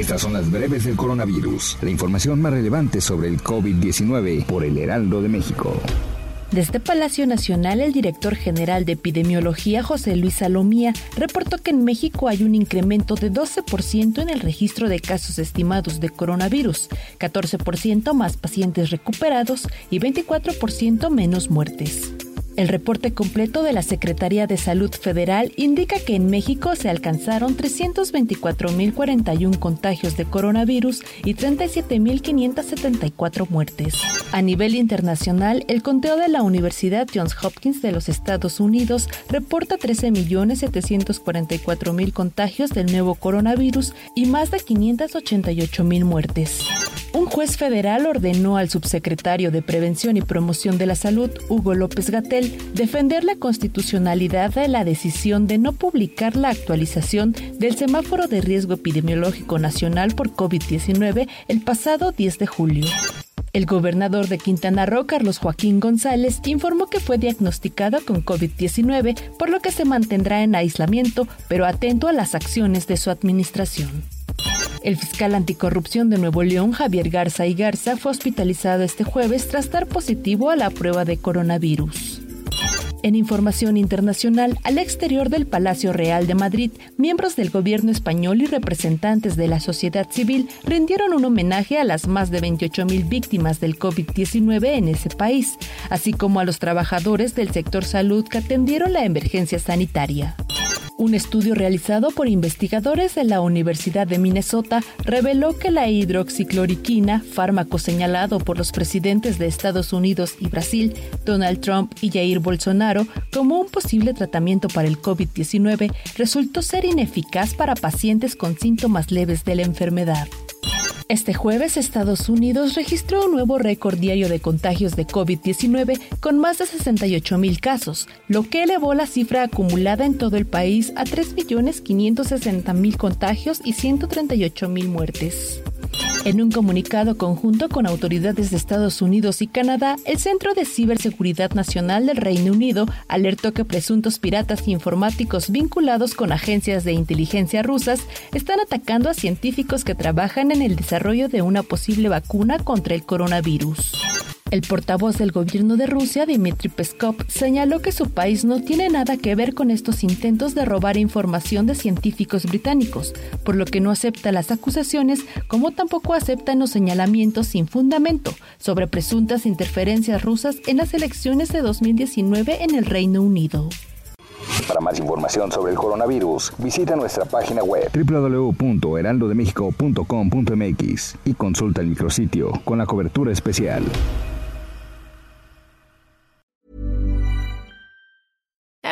Estas son las breves del coronavirus, la información más relevante sobre el COVID-19 por el Heraldo de México. Desde Palacio Nacional, el director general de epidemiología, José Luis Salomía, reportó que en México hay un incremento de 12% en el registro de casos estimados de coronavirus, 14% más pacientes recuperados y 24% menos muertes. El reporte completo de la Secretaría de Salud Federal indica que en México se alcanzaron 324.041 contagios de coronavirus y 37.574 muertes. A nivel internacional, el conteo de la Universidad Johns Hopkins de los Estados Unidos reporta 13.744.000 contagios del nuevo coronavirus y más de 588.000 muertes. Un juez federal ordenó al subsecretario de Prevención y Promoción de la Salud, Hugo López Gatel, defender la constitucionalidad de la decisión de no publicar la actualización del semáforo de riesgo epidemiológico nacional por COVID-19 el pasado 10 de julio. El gobernador de Quintana Roo, Carlos Joaquín González, informó que fue diagnosticado con COVID-19, por lo que se mantendrá en aislamiento, pero atento a las acciones de su administración. El fiscal anticorrupción de Nuevo León, Javier Garza y Garza, fue hospitalizado este jueves tras dar positivo a la prueba de coronavirus. En información internacional, al exterior del Palacio Real de Madrid, miembros del gobierno español y representantes de la sociedad civil rindieron un homenaje a las más de 28.000 víctimas del COVID-19 en ese país, así como a los trabajadores del sector salud que atendieron la emergencia sanitaria. Un estudio realizado por investigadores de la Universidad de Minnesota reveló que la hidroxicloroquina, fármaco señalado por los presidentes de Estados Unidos y Brasil, Donald Trump y Jair Bolsonaro, como un posible tratamiento para el COVID-19, resultó ser ineficaz para pacientes con síntomas leves de la enfermedad. Este jueves, Estados Unidos registró un nuevo récord diario de contagios de COVID-19 con más de 68 mil casos, lo que elevó la cifra acumulada en todo el país a 3.560.000 contagios y 138.000 muertes. En un comunicado conjunto con autoridades de Estados Unidos y Canadá, el Centro de Ciberseguridad Nacional del Reino Unido alertó que presuntos piratas informáticos vinculados con agencias de inteligencia rusas están atacando a científicos que trabajan en el desarrollo de una posible vacuna contra el coronavirus. El portavoz del gobierno de Rusia, Dmitry Peskov, señaló que su país no tiene nada que ver con estos intentos de robar información de científicos británicos, por lo que no acepta las acusaciones, como tampoco aceptan los señalamientos sin fundamento sobre presuntas interferencias rusas en las elecciones de 2019 en el Reino Unido. Para más información sobre el coronavirus, visita nuestra página web www.heraldodemexico.com.mx y consulta el micrositio con la cobertura especial.